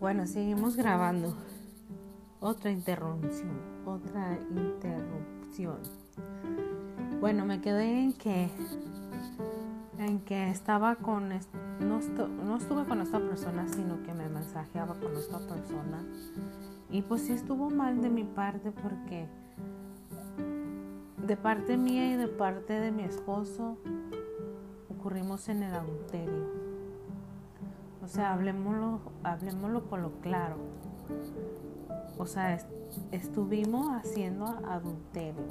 Bueno, seguimos grabando. Otra interrupción, otra interrupción. Bueno, me quedé en que en que estaba con no, no estuve con esta persona, sino que me mensajeaba con esta persona. Y pues sí estuvo mal de mi parte porque de parte mía y de parte de mi esposo ocurrimos en el adulterio. O sea, hablemoslo, hablemoslo por lo claro. O sea, estuvimos haciendo adulterio.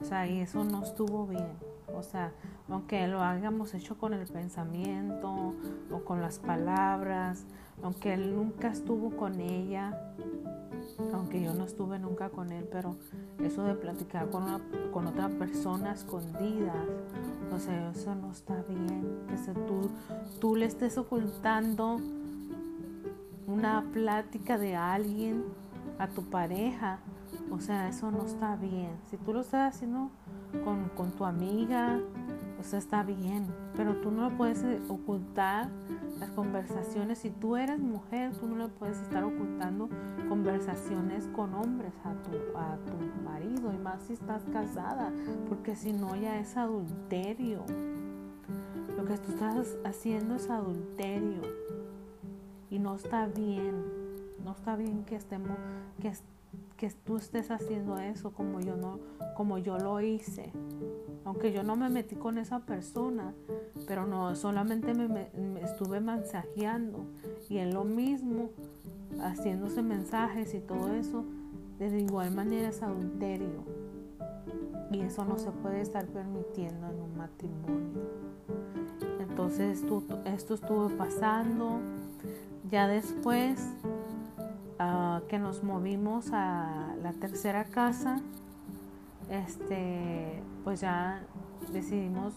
O sea, y eso no estuvo bien. O sea, aunque lo hayamos hecho con el pensamiento o con las palabras, aunque él nunca estuvo con ella, aunque yo no estuve nunca con él, pero eso de platicar con, con otra persona escondida, o sea, eso no está bien. Que se, tú, tú le estés ocultando una plática de alguien a tu pareja, o sea, eso no está bien. Si tú lo estás haciendo con, con tu amiga, sea, está bien, pero tú no puedes ocultar las conversaciones. Si tú eres mujer, tú no le puedes estar ocultando conversaciones con hombres a tu, a tu marido, y más si estás casada, porque si no ya es adulterio. Lo que tú estás haciendo es adulterio y no está bien. No está bien que estemos, que, que tú estés haciendo eso como yo no, como yo lo hice. Aunque yo no me metí con esa persona, pero no, solamente me, estuve mensajeando y en lo mismo, haciéndose mensajes y todo eso, de igual manera es adulterio. Y eso no se puede estar permitiendo en un matrimonio. Entonces esto, esto estuvo pasando. Ya después Ah, que nos movimos a la tercera casa, este, pues ya decidimos,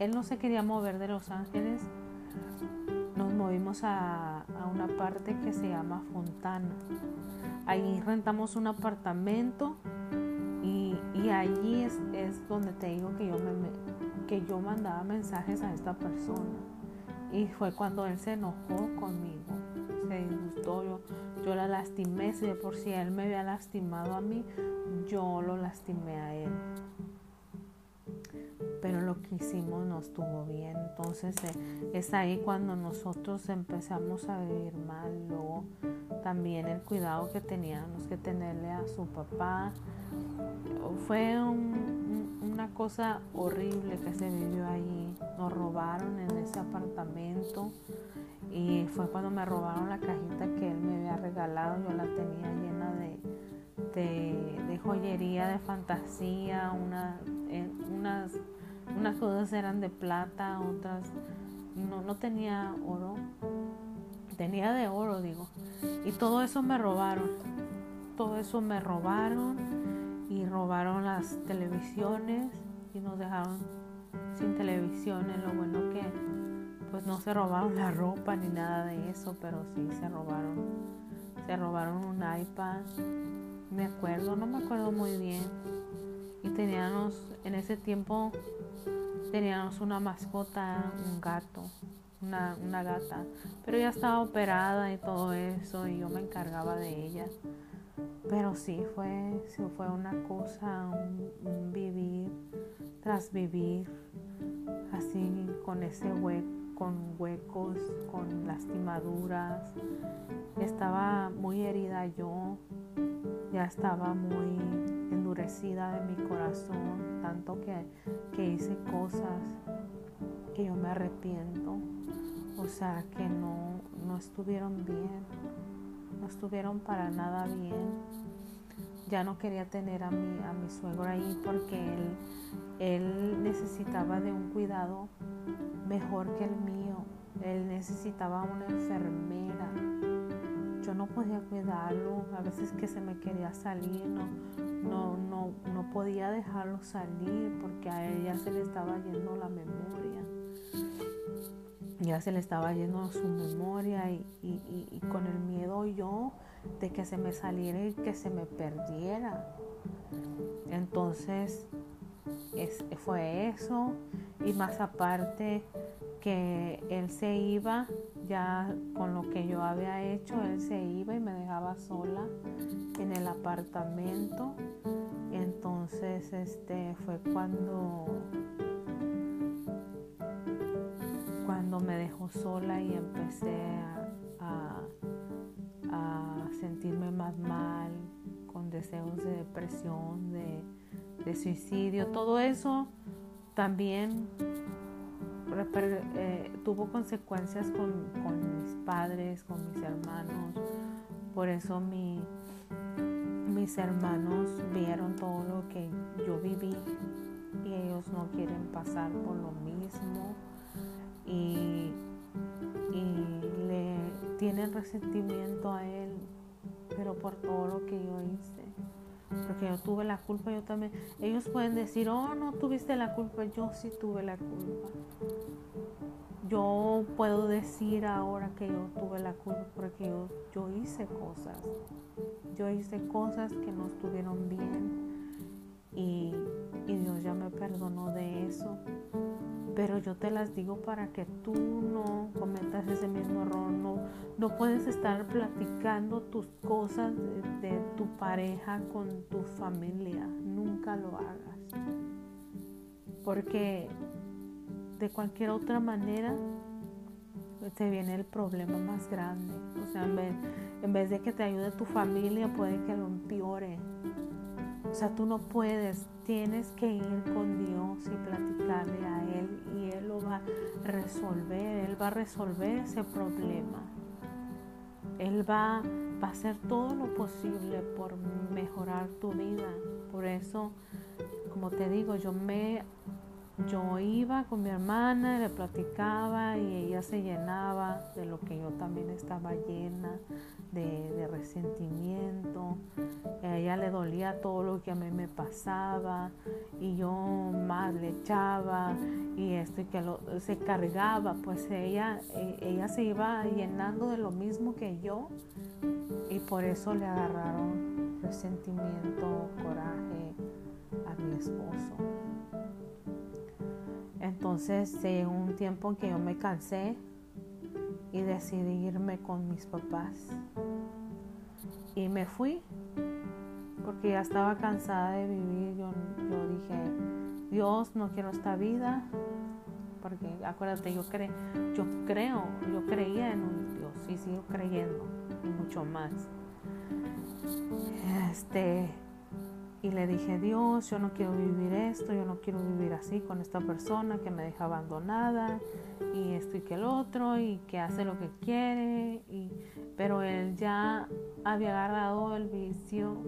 él no se quería mover de Los Ángeles, nos movimos a, a una parte que se llama Fontana. Ahí rentamos un apartamento y, y allí es, es, donde te digo que yo, me, que yo mandaba mensajes a esta persona. Y fue cuando él se enojó conmigo, se disgustó. Yo, yo la lastimé, si por si él me había lastimado a mí, yo lo lastimé a él. Pero lo que hicimos no estuvo bien. Entonces eh, es ahí cuando nosotros empezamos a vivir mal. Luego también el cuidado que teníamos que tenerle a su papá. Fue una cosa horrible que se vivió allí. Nos robaron en ese apartamento. Y fue cuando me robaron la cajita que él me había regalado. Yo la tenía llena de, de, joyería, de fantasía. Una, eh, unas, unas cosas eran de plata, otras no, no tenía oro. Tenía de oro, digo. Y todo eso me robaron. Todo eso me robaron. Y robaron las televisiones. Y nos dejaron sin televisiones. Lo bueno que pues no se robaron la ropa ni nada de eso, pero sí se robaron, se robaron un iPad, me acuerdo, no me acuerdo muy bien. Y teníamos, en ese tiempo, teníamos una mascota, un gato, una, una gata, pero ya estaba operada y todo eso, y yo me encargaba de ella. Pero sí fue, sí fue una cosa, un vivir tras vivir, así con ese hueco con huecos, con lastimaduras. Estaba muy herida yo, ya estaba muy endurecida de mi corazón, tanto que, que hice cosas que yo me arrepiento, o sea, que no, no estuvieron bien, no estuvieron para nada bien ya no quería tener a mi, a mi suegro ahí porque él, él necesitaba de un cuidado mejor que el mío. Él necesitaba una enfermera. Yo no podía cuidarlo. A veces que se me quería salir, no, no, no, no podía dejarlo salir porque a ella se le estaba yendo la memoria. Ya se le estaba yendo su memoria y, y, y con el miedo yo de que se me saliera y que se me perdiera. Entonces fue eso y más aparte que él se iba ya con lo que yo había hecho, él se iba y me dejaba sola en el apartamento. Entonces este fue cuando cuando me dejó sola y empecé a, a sentirme más mal, con deseos de depresión, de de suicidio, todo eso también eh, tuvo consecuencias con, mis padres, con mis hermanos. Por eso mi, mis hermanos vieron todo lo que yo viví y ellos no quieren pasar por lo mismo y, y le tienen resentimiento a él, pero por todo lo que yo hice porque yo tuve la culpa, yo también. Ellos pueden decir, oh, no tuviste la culpa, yo sí tuve la culpa. Yo puedo decir ahora que yo tuve la culpa porque yo, yo hice cosas. Yo hice cosas que no estuvieron bien y, y Dios ya me perdonó de eso pero yo te las digo para que tú no cometas ese mismo error. No, no puedes estar platicando tus cosas de, tu pareja con tu familia. Nunca lo hagas. Porque de cualquier otra manera te viene el problema más grande. O sea, en vez, en vez de que te ayude tu familia, puede que lo empeore. O sea, tú no puedes, tienes que ir con Dios y platicarle a Él y Él lo va a resolver, Él va a resolver ese problema. Él va, a hacer todo lo posible por mejorar tu vida. Por eso, como te digo, yo me yo iba con mi hermana, le platicaba y ella se llenaba de lo que yo también estaba llena, de, resentimiento. A ella le dolía todo lo que a mí me pasaba y yo más le echaba y esto y que se cargaba. Pues ella, e, ella se iba llenando de lo mismo que yo y por eso le agarraron resentimiento, coraje a mi esposo. Entonces llegó un tiempo que yo me cansé y decidí irme con mis papás. Y me fui porque ya estaba cansada de vivir. Yo, dije, Dios, no quiero esta vida. Porque acuérdate, yo, cre yo creo, yo creía en un Dios y sigo creyendo mucho más. Este, y le dije, Dios, yo no quiero vivir esto, yo no quiero vivir así con esta persona que me deja abandonada y esto y que el otro y que hace lo que quiere. Y, pero él ya había agarrado el vicio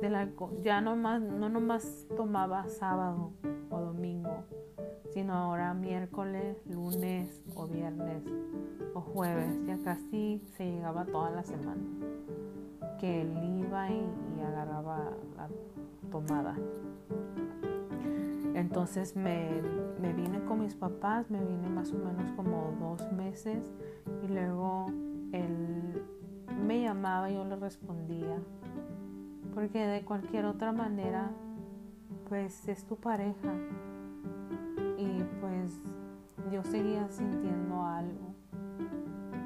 del alcohol. Ya no, más, no nomás tomaba sábado o domingo, sino ahora miércoles, lunes viernes o jueves. Ya casi se llegaba toda la semana que él iba y, y agarraba la tomada. Entonces me, vine con mis papás, me vine más o menos como dos meses y luego él me llamaba y yo le respondía. Porque de cualquier otra manera, pues es tu pareja. Y pues yo seguía sintiendo algo.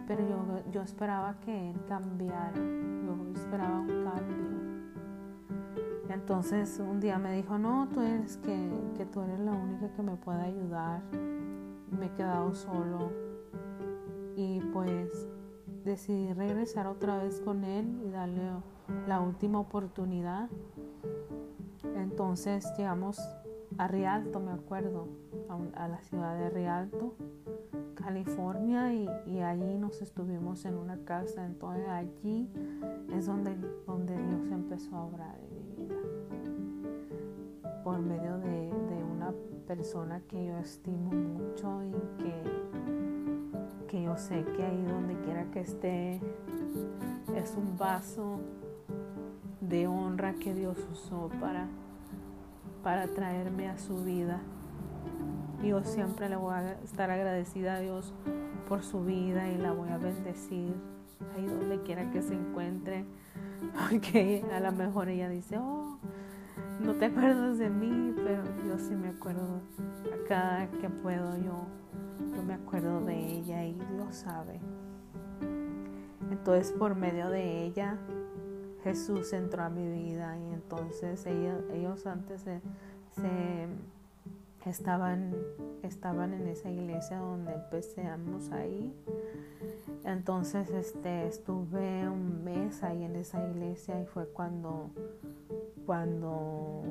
Pero yo, yo esperaba que él cambiara. Yo esperaba un cambio. Entonces un día me dijo, no, tú eres que, que tú eres la única que me puede ayudar. Me he quedado solo. Y pues decidí regresar otra vez con él y darle la última oportunidad. Entonces llegamos a Rialto, me acuerdo, a, la ciudad de Rialto, California, y, y, allí nos estuvimos en una casa. Entonces allí es donde, donde Dios empezó a obrar por medio de, una persona que yo estimo mucho y que, que yo sé que ahí donde quiera que esté es un vaso de honra que Dios usó para, para traerme a su vida. Yo siempre le voy a estar agradecida a Dios por su vida y la voy a bendecir ahí donde quiera que se encuentre. Porque a lo mejor ella dice, oh, no te acuerdas de mí, pero yo sí me acuerdo. Cada que puedo yo, yo me acuerdo de ella y Dios sabe. Entonces por medio de ella Jesús entró a mi vida y entonces ellos, antes se, estaban, estaban en esa iglesia donde empezamos ahí. Entonces este, estuve un mes ahí en esa iglesia y fue cuando, cuando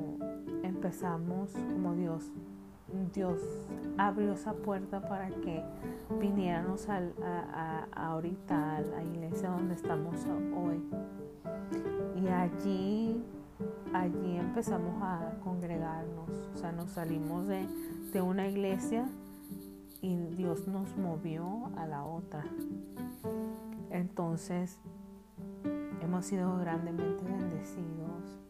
empezamos como Dios Dios abrió esa puerta para que viniéramos a, ahorita a la iglesia donde estamos hoy. Y allí, allí empezamos a congregarnos, o sea, nos salimos de, de una iglesia y Dios nos movió a la otra. Entonces, hemos sido grandemente bendecidos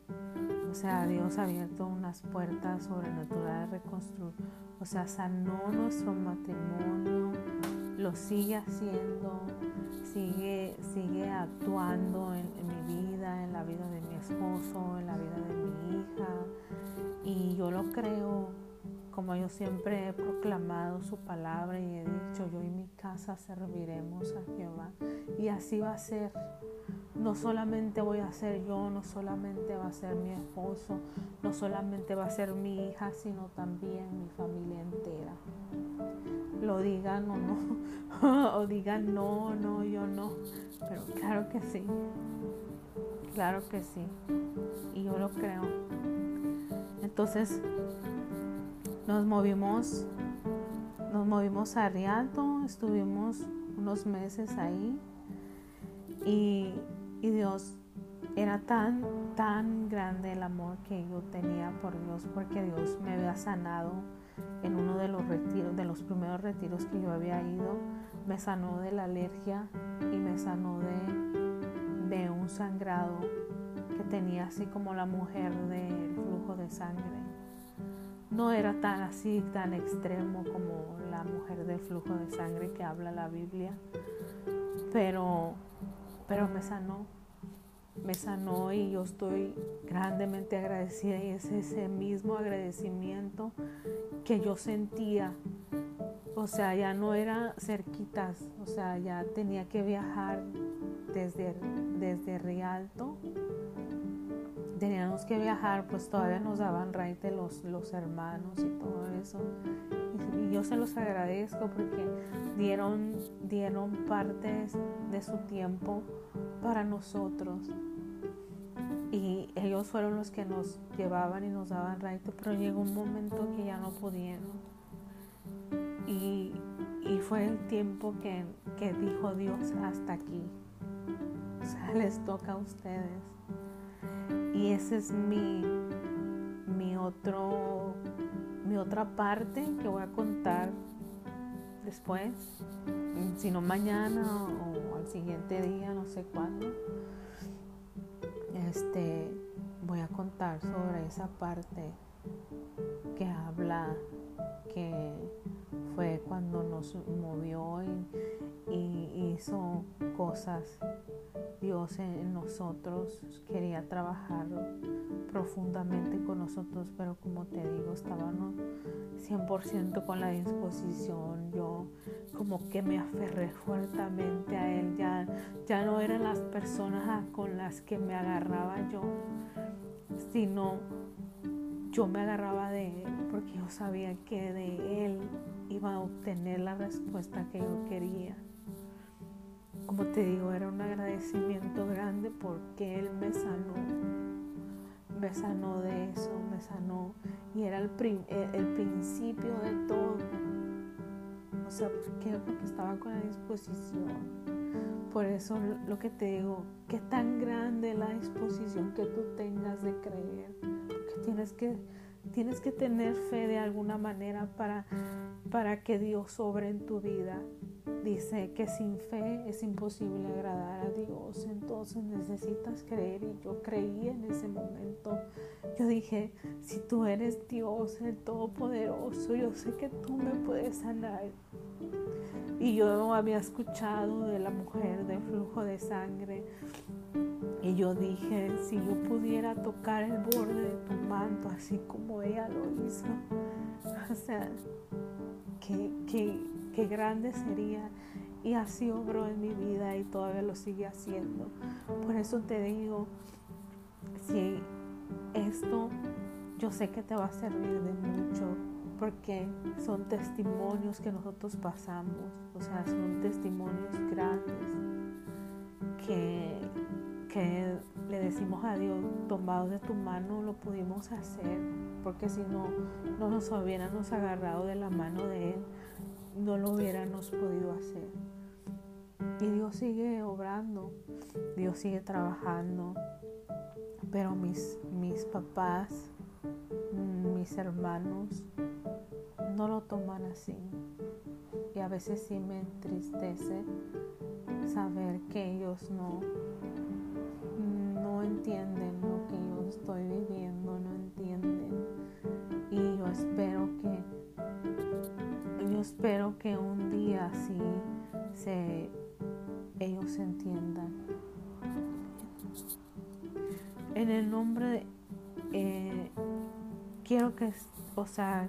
sea, Dios ha abierto unas puertas sobrenaturales reconstruir. O sea, sanó nuestro matrimonio, lo sigue haciendo, sigue, sigue actuando en, mi vida, en la vida de mi esposo, en la vida de mi hija. Y yo lo creo, como yo siempre he proclamado su palabra y he dicho, yo y mi casa serviremos a Jehová. Y así va a ser no solamente voy a ser yo, no solamente va a ser mi esposo, no solamente va a ser mi hija, sino también mi familia entera. Lo digan o no, o digan no, no, yo no, pero claro que sí, claro que sí, y yo lo creo. Entonces nos movimos, nos movimos a Rialto, estuvimos unos meses ahí y y Dios era tan, tan grande el amor que yo tenía por Dios, porque Dios me había sanado en uno de los retiros, de los primeros retiros que yo había ido. Me sanó de la alergia y me sanó de, de un sangrado que tenía así como la mujer del flujo de sangre. No era tan así, tan extremo como la mujer del flujo de sangre que habla la Biblia, pero pero me sanó, me sanó y yo estoy grandemente agradecida y es ese mismo agradecimiento que yo sentía. O sea, ya no era cerquitas, o sea, ya tenía que viajar desde, desde Rialto. Teníamos que viajar, pues todavía nos daban raite los, los hermanos y todo eso. Y, yo se los agradezco porque dieron, dieron partes de su tiempo para nosotros. Y ellos fueron los que nos llevaban y nos daban raito, pero llegó un momento que ya no pudieron. Y, y fue el tiempo que, que dijo Dios hasta aquí. O sea, les toca a ustedes. Y ese es mi, mi otro, mi otra parte que voy a contar después, si no mañana o al siguiente día, no sé cuándo, este, voy a contar sobre esa parte que habla que fue cuando nos movió y, hizo cosas Dios en nosotros quería trabajar profundamente con nosotros, pero como te digo, estábamos 100% con la disposición. Yo como que me aferré fuertemente a Él. Ya, ya no eran las personas con las que me agarraba yo, sino yo me agarraba de Él porque yo sabía que de Él iba a obtener la respuesta que yo quería como te digo, era un agradecimiento grande porque Él me sanó. Me sanó de eso, me sanó. Y era el, el, principio de todo. O sea, ¿por qué? Porque estaba con la disposición. Por eso lo que te digo, que tan grande la disposición que tú tengas de creer. Tienes que, tienes que tener fe de alguna manera para, para que Dios sobre en tu vida dice que sin fe es imposible agradar a Dios, entonces necesitas creer y yo creí en ese momento. Yo dije, si tú eres Dios, el Todopoderoso, yo sé que tú me puedes sanar. Y yo había escuchado de la mujer del flujo de sangre Y yo dije, si yo pudiera tocar el borde de tu manto así como ella lo hizo, o sea, qué, qué, qué grande sería. Y así obró en mi vida y todavía lo sigue haciendo. Por eso te digo, si esto yo sé que te va a servir de mucho, porque son testimonios que nosotros pasamos, o sea, son testimonios grandes que, le decimos a Dios, tomados de tu mano lo pudimos hacer, porque si no, no nos hubiéramos agarrado de la mano de Él, no lo hubiéramos podido hacer. Y Dios sigue obrando, Dios sigue trabajando, pero mis, mis papás, mis hermanos, no lo toman así. Y a veces sí me entristece saber que ellos no entienden lo que yo estoy viviendo, no entienden. Y yo espero que, yo espero que un día sí se, ellos entiendan. En el nombre de, eh, quiero que, o sea,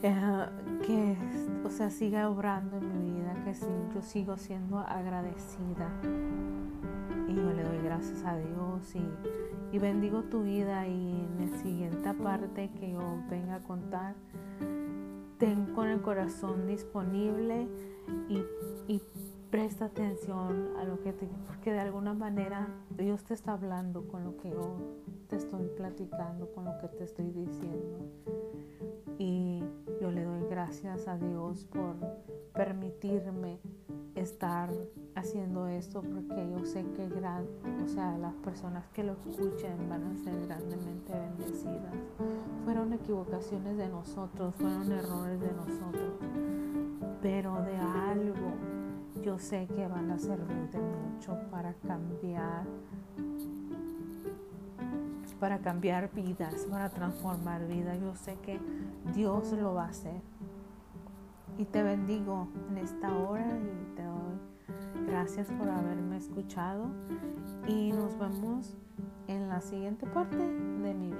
que o sea, siga obrando en mi vida, que yo sigo siendo agradecida. Y yo le doy gracias a Dios y, bendigo tu vida y en la siguiente parte que yo venga a contar, ten con el corazón disponible y, y presta atención a lo que te, porque de alguna manera Dios te está hablando con lo que yo te estoy platicando, con lo que te estoy diciendo. Y yo le doy gracias a Dios por permitirme estar haciendo esto porque yo sé que gran, o sea, las personas que lo escuchen van a ser grandemente bendecidas. Fueron equivocaciones de nosotros, fueron errores de nosotros, pero de algo yo sé que van a servir de mucho para cambiar para cambiar vidas, para transformar vidas. Yo sé que Dios lo va a hacer. Y te bendigo en esta hora y te doy gracias por haberme escuchado. Y nos vemos en la siguiente parte de mi